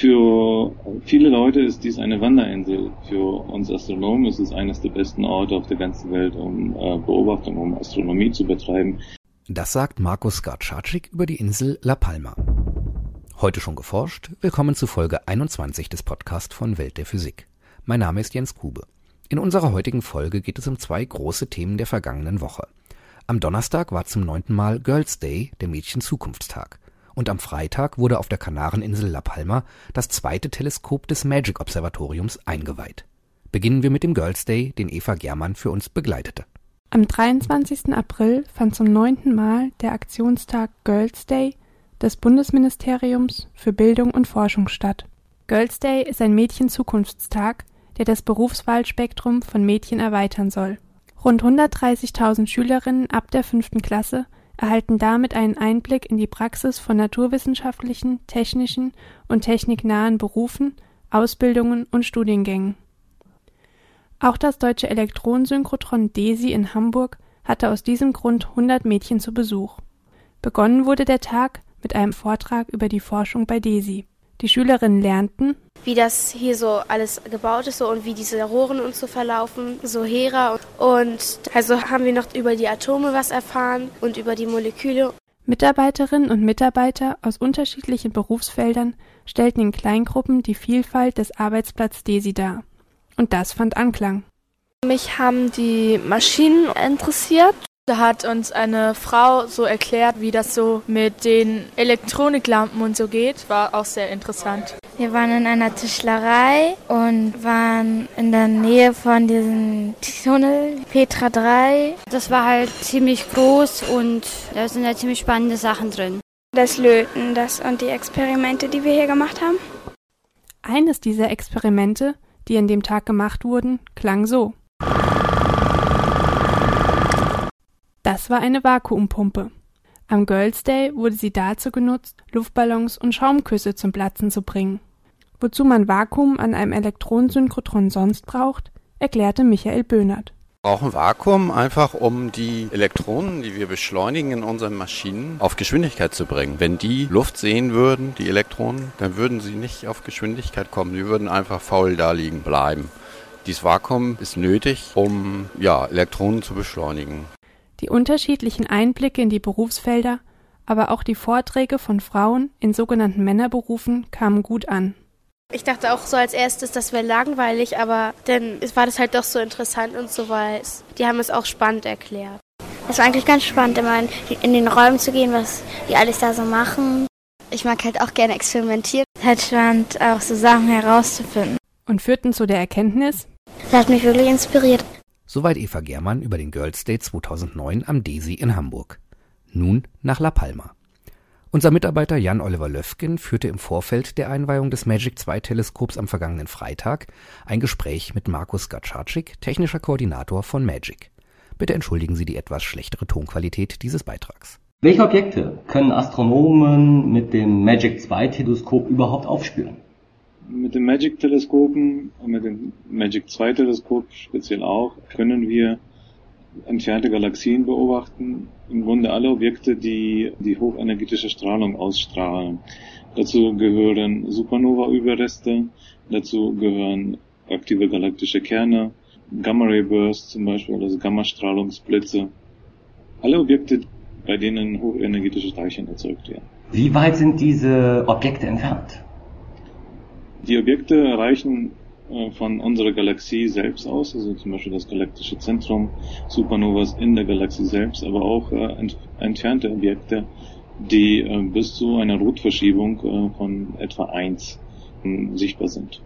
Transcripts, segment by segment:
Für viele Leute ist dies eine Wanderinsel. Für uns Astronomen ist es eines der besten Orte auf der ganzen Welt, um äh, Beobachtung, um Astronomie zu betreiben. Das sagt Markus Skarcacik über die Insel La Palma. Heute schon geforscht? Willkommen zu Folge 21 des Podcasts von Welt der Physik. Mein Name ist Jens Kube. In unserer heutigen Folge geht es um zwei große Themen der vergangenen Woche. Am Donnerstag war zum neunten Mal Girls Day, der Mädchen-Zukunftstag und am Freitag wurde auf der Kanareninsel La Palma das zweite Teleskop des Magic Observatoriums eingeweiht. Beginnen wir mit dem Girls Day, den Eva Germann für uns begleitete. Am 23. April fand zum neunten Mal der Aktionstag Girls Day des Bundesministeriums für Bildung und Forschung statt. Girls Day ist ein Mädchenzukunftstag, der das Berufswahlspektrum von Mädchen erweitern soll. Rund 130.000 Schülerinnen ab der fünften Klasse erhalten damit einen Einblick in die Praxis von naturwissenschaftlichen, technischen und techniknahen Berufen, Ausbildungen und Studiengängen. Auch das deutsche Elektronensynchrotron DESI in Hamburg hatte aus diesem Grund 100 Mädchen zu Besuch. Begonnen wurde der Tag mit einem Vortrag über die Forschung bei DESI die Schülerinnen lernten, wie das hier so alles gebaut ist so, und wie diese Rohren und so verlaufen, so Hera. Und also haben wir noch über die Atome was erfahren und über die Moleküle. Mitarbeiterinnen und Mitarbeiter aus unterschiedlichen Berufsfeldern stellten in Kleingruppen die Vielfalt des Arbeitsplatz DESI dar. Und das fand Anklang. Mich haben die Maschinen interessiert da hat uns eine Frau so erklärt, wie das so mit den Elektroniklampen und so geht. War auch sehr interessant. Wir waren in einer Tischlerei und waren in der Nähe von diesem Tunnel Petra 3. Das war halt ziemlich groß und da sind ja ziemlich spannende Sachen drin. Das Löten, das und die Experimente, die wir hier gemacht haben. Eines dieser Experimente, die an dem Tag gemacht wurden, klang so. Das war eine Vakuumpumpe. Am Girls Day wurde sie dazu genutzt, Luftballons und Schaumküsse zum Platzen zu bringen. Wozu man Vakuum an einem Elektronensynchrotron sonst braucht, erklärte Michael Böhnert. Wir brauchen Vakuum einfach, um die Elektronen, die wir beschleunigen in unseren Maschinen, auf Geschwindigkeit zu bringen. Wenn die Luft sehen würden, die Elektronen, dann würden sie nicht auf Geschwindigkeit kommen. Die würden einfach faul da liegen bleiben. Dieses Vakuum ist nötig, um ja, Elektronen zu beschleunigen. Die unterschiedlichen Einblicke in die Berufsfelder, aber auch die Vorträge von Frauen in sogenannten Männerberufen kamen gut an. Ich dachte auch so als erstes, das wäre langweilig, aber dann war das halt doch so interessant und so, weil die haben es auch spannend erklärt. Es war eigentlich ganz spannend, immer in den Räumen zu gehen, was die alles da so machen. Ich mag halt auch gerne experimentieren. Es Halt spannend, auch so Sachen herauszufinden. Und führten zu der Erkenntnis? Das hat mich wirklich inspiriert. Soweit Eva Germann über den Girls Day 2009 am DESI in Hamburg. Nun nach La Palma. Unser Mitarbeiter Jan-Oliver Löfgen führte im Vorfeld der Einweihung des Magic 2 Teleskops am vergangenen Freitag ein Gespräch mit Markus Gatschatschik, technischer Koordinator von Magic. Bitte entschuldigen Sie die etwas schlechtere Tonqualität dieses Beitrags. Welche Objekte können Astronomen mit dem Magic 2 Teleskop überhaupt aufspüren? Mit den Magic-Teleskopen und mit dem Magic 2-Teleskop speziell auch können wir entfernte Galaxien beobachten. Im Grunde alle Objekte, die die hochenergetische Strahlung ausstrahlen. Dazu gehören Supernova-Überreste, dazu gehören aktive galaktische Kerne, Gamma-Ray-Bursts zum Beispiel, also Gammastrahlungsblitze. Alle Objekte, bei denen hochenergetische Teilchen erzeugt werden. Wie weit sind diese Objekte entfernt? Die Objekte erreichen äh, von unserer Galaxie selbst aus, also zum Beispiel das galaktische Zentrum, Supernovas in der Galaxie selbst, aber auch äh, ent entfernte Objekte, die äh, bis zu einer Rotverschiebung von etwa 1 ähm, sichtbar sind.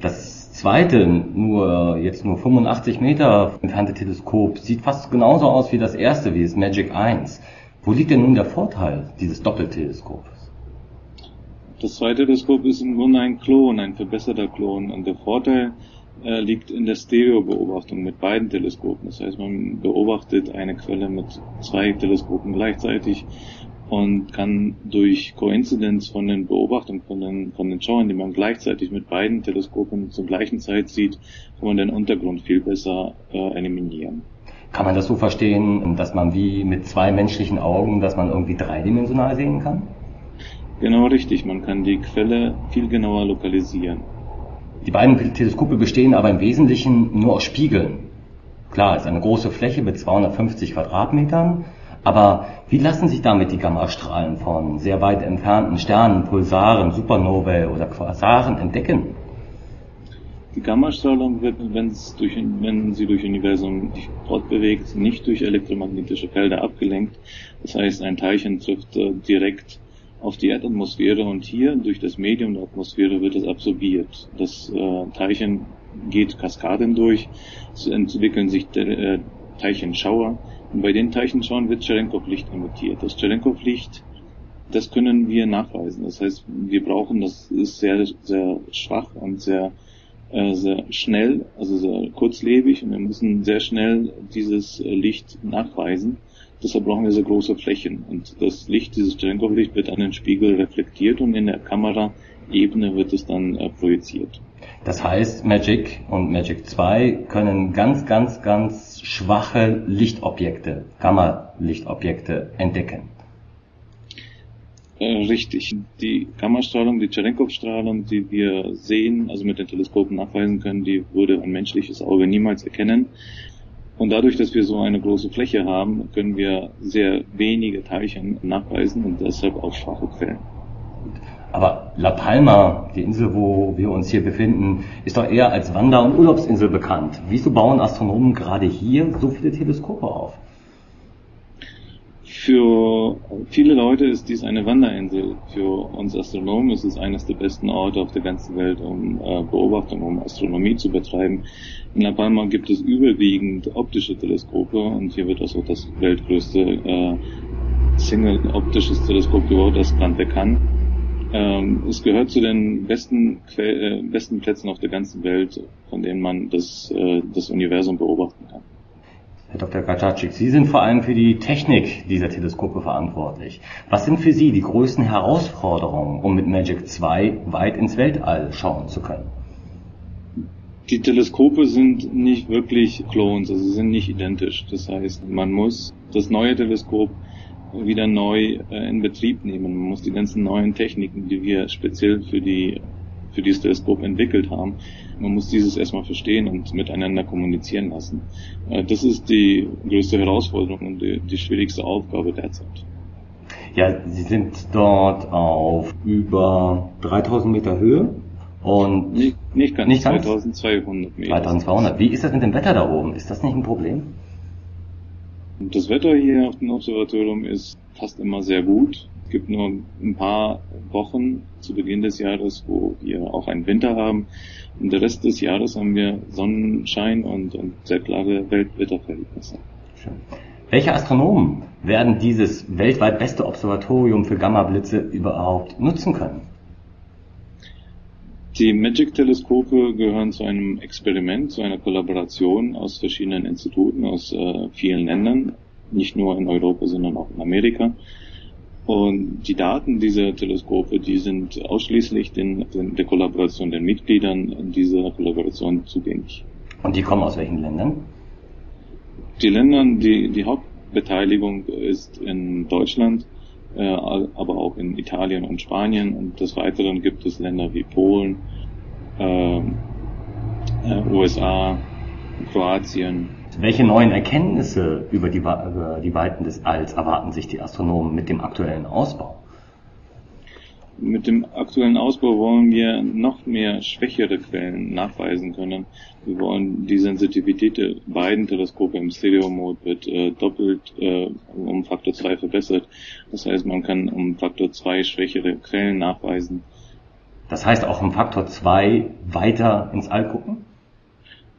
Das zweite, nur jetzt nur 85 Meter entfernte Teleskop, sieht fast genauso aus wie das erste, wie das Magic 1. Wo liegt denn nun der Vorteil dieses Doppelteleskops? Das zweite Teleskop ist im Grunde ein Klon, ein verbesserter Klon. Und der Vorteil äh, liegt in der Stereo-Beobachtung mit beiden Teleskopen. Das heißt, man beobachtet eine Quelle mit zwei Teleskopen gleichzeitig und kann durch Koinzidenz von den Beobachtungen von den, von den Schauern, die man gleichzeitig mit beiden Teleskopen zur gleichen Zeit sieht, kann man den Untergrund viel besser äh, eliminieren. Kann man das so verstehen, dass man wie mit zwei menschlichen Augen, dass man irgendwie dreidimensional sehen kann? Genau richtig, man kann die Quelle viel genauer lokalisieren. Die beiden Teleskope bestehen aber im Wesentlichen nur aus Spiegeln. Klar, es ist eine große Fläche mit 250 Quadratmetern, aber wie lassen sich damit die Gammastrahlen von sehr weit entfernten Sternen, Pulsaren, Supernovae oder Quasaren entdecken? Die Gammastrahlung wird, wenn, durch, wenn sie durch Universum sich fortbewegt, nicht durch elektromagnetische Felder abgelenkt. Das heißt, ein Teilchen trifft äh, direkt auf die Erdatmosphäre und hier durch das Medium der Atmosphäre wird es absorbiert. Das äh, Teilchen geht Kaskaden durch, es entwickeln sich äh, Teilchenschauer und bei den Teilchenschauern wird Cherenkov-Licht emittiert. Das Cherenkov-Licht, das können wir nachweisen. Das heißt, wir brauchen, das ist sehr, sehr schwach und sehr, äh, sehr schnell, also sehr kurzlebig und wir müssen sehr schnell dieses äh, Licht nachweisen. Deshalb brauchen wir sehr große Flächen. Und das Licht, dieses Cherenkov-Licht wird an den Spiegel reflektiert und in der Kameraebene wird es dann äh, projiziert. Das heißt, Magic und Magic 2 können ganz, ganz, ganz schwache Lichtobjekte, Gamma-Lichtobjekte entdecken. Äh, richtig. Die Gammastrahlung, die Cherenkov-Strahlung, die wir sehen, also mit den Teleskopen nachweisen können, die würde ein menschliches Auge niemals erkennen. Und dadurch, dass wir so eine große Fläche haben, können wir sehr wenige Teilchen nachweisen und deshalb auch schwache Quellen. Aber La Palma, die Insel, wo wir uns hier befinden, ist doch eher als Wander- und Urlaubsinsel bekannt. Wieso bauen Astronomen gerade hier so viele Teleskope auf? Für viele Leute ist dies eine Wanderinsel. Für uns Astronomen ist es eines der besten Orte auf der ganzen Welt, um äh, Beobachtung, um Astronomie zu betreiben. In La Palma gibt es überwiegend optische Teleskope und hier wird also das weltgrößte äh, Single optisches Teleskop gebaut, das Grande Can. Ähm, es gehört zu den besten, äh, besten Plätzen auf der ganzen Welt, von denen man das, äh, das Universum beobachten kann. Herr Dr. Kaczarczyk, Sie sind vor allem für die Technik dieser Teleskope verantwortlich. Was sind für Sie die größten Herausforderungen, um mit Magic 2 weit ins Weltall schauen zu können? Die Teleskope sind nicht wirklich Clones, also sie sind nicht identisch. Das heißt, man muss das neue Teleskop wieder neu äh, in Betrieb nehmen. Man muss die ganzen neuen Techniken, die wir speziell für die für dieses Teleskop entwickelt haben. Man muss dieses erstmal verstehen und miteinander kommunizieren lassen. Äh, das ist die größte Herausforderung und die, die schwierigste Aufgabe derzeit. Ja, Sie sind dort auf über 3000 Meter Höhe und nicht, nicht ganz, nicht 2200 Meter. 2200. Wie ist das mit dem Wetter da oben? Ist das nicht ein Problem? Das Wetter hier auf dem Observatorium ist fast immer sehr gut. Es gibt nur ein paar Wochen zu Beginn des Jahres, wo wir auch einen Winter haben. Und der Rest des Jahres haben wir Sonnenschein und, und sehr klare Weltwetterverhältnisse. Schön. Welche Astronomen werden dieses weltweit beste Observatorium für Gamma-Blitze überhaupt nutzen können? Die Magic-Teleskope gehören zu einem Experiment, zu einer Kollaboration aus verschiedenen Instituten aus äh, vielen Ländern, nicht nur in Europa, sondern auch in Amerika. Und die Daten dieser Teleskope, die sind ausschließlich den, den, der Kollaboration der Mitgliedern dieser Kollaboration zugänglich. Und die kommen aus welchen Ländern? Die Länder, die, die Hauptbeteiligung ist in Deutschland, äh, aber auch in Italien und Spanien. Und des Weiteren gibt es Länder wie Polen, äh, äh, USA, Kroatien, welche neuen Erkenntnisse über die, über die Weiten des Alls erwarten sich die Astronomen mit dem aktuellen Ausbau? Mit dem aktuellen Ausbau wollen wir noch mehr schwächere Quellen nachweisen können. Wir wollen die Sensitivität der beiden Teleskope im Stereo-Mode wird äh, doppelt äh, um Faktor 2 verbessert. Das heißt, man kann um Faktor 2 schwächere Quellen nachweisen. Das heißt auch um Faktor 2 weiter ins All gucken?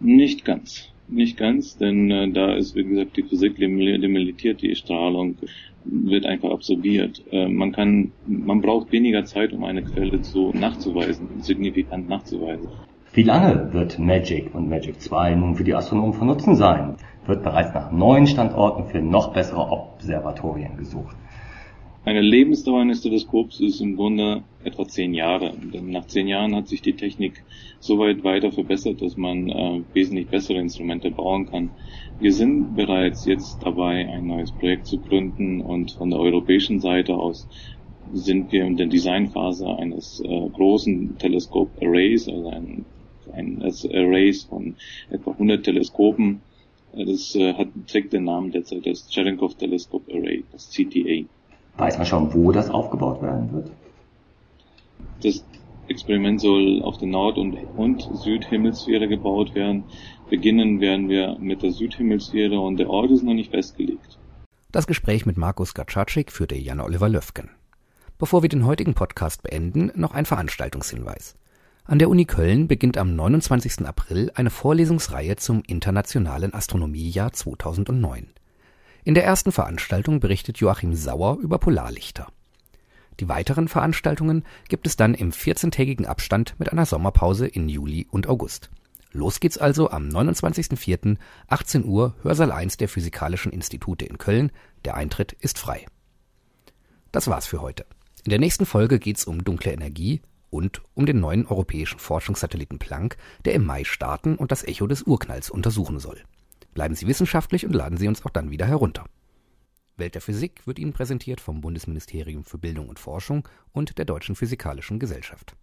Nicht ganz. Nicht ganz, denn äh, da ist, wie gesagt, die Physik limitiert, die Strahlung wird einfach absorbiert. Äh, man kann, man braucht weniger Zeit, um eine Quelle zu nachzuweisen, signifikant nachzuweisen. Wie lange wird Magic und Magic 2 nun für die Astronomen von Nutzen sein? Wird bereits nach neuen Standorten für noch bessere Observatorien gesucht? Eine Lebensdauer eines Teleskops ist im Grunde etwa zehn Jahre. Denn nach zehn Jahren hat sich die Technik so weit weiter verbessert, dass man äh, wesentlich bessere Instrumente bauen kann. Wir sind bereits jetzt dabei, ein neues Projekt zu gründen und von der europäischen Seite aus sind wir in der Designphase eines äh, großen Teleskop-Arrays, also ein, eines Arrays von etwa 100 Teleskopen. Das äh, hat, trägt den Namen derzeit das Cherenkov Telescope Array, das CTA. Weiß man schon, wo das aufgebaut werden wird? Das Experiment soll auf der Nord- und, und Südhemisphäre gebaut werden. Beginnen werden wir mit der Südhemisphäre und der Ort ist noch nicht festgelegt. Das Gespräch mit Markus Gatschatschik führte Jan-Oliver Löfgen. Bevor wir den heutigen Podcast beenden, noch ein Veranstaltungshinweis. An der Uni Köln beginnt am 29. April eine Vorlesungsreihe zum Internationalen Astronomiejahr 2009. In der ersten Veranstaltung berichtet Joachim Sauer über Polarlichter. Die weiteren Veranstaltungen gibt es dann im 14-tägigen Abstand mit einer Sommerpause in Juli und August. Los geht's also am 29.04. 18 Uhr Hörsaal 1 der Physikalischen Institute in Köln. Der Eintritt ist frei. Das war's für heute. In der nächsten Folge geht's um dunkle Energie und um den neuen europäischen Forschungssatelliten Planck, der im Mai starten und das Echo des Urknalls untersuchen soll. Bleiben Sie wissenschaftlich und laden Sie uns auch dann wieder herunter. Welt der Physik wird Ihnen präsentiert vom Bundesministerium für Bildung und Forschung und der Deutschen Physikalischen Gesellschaft.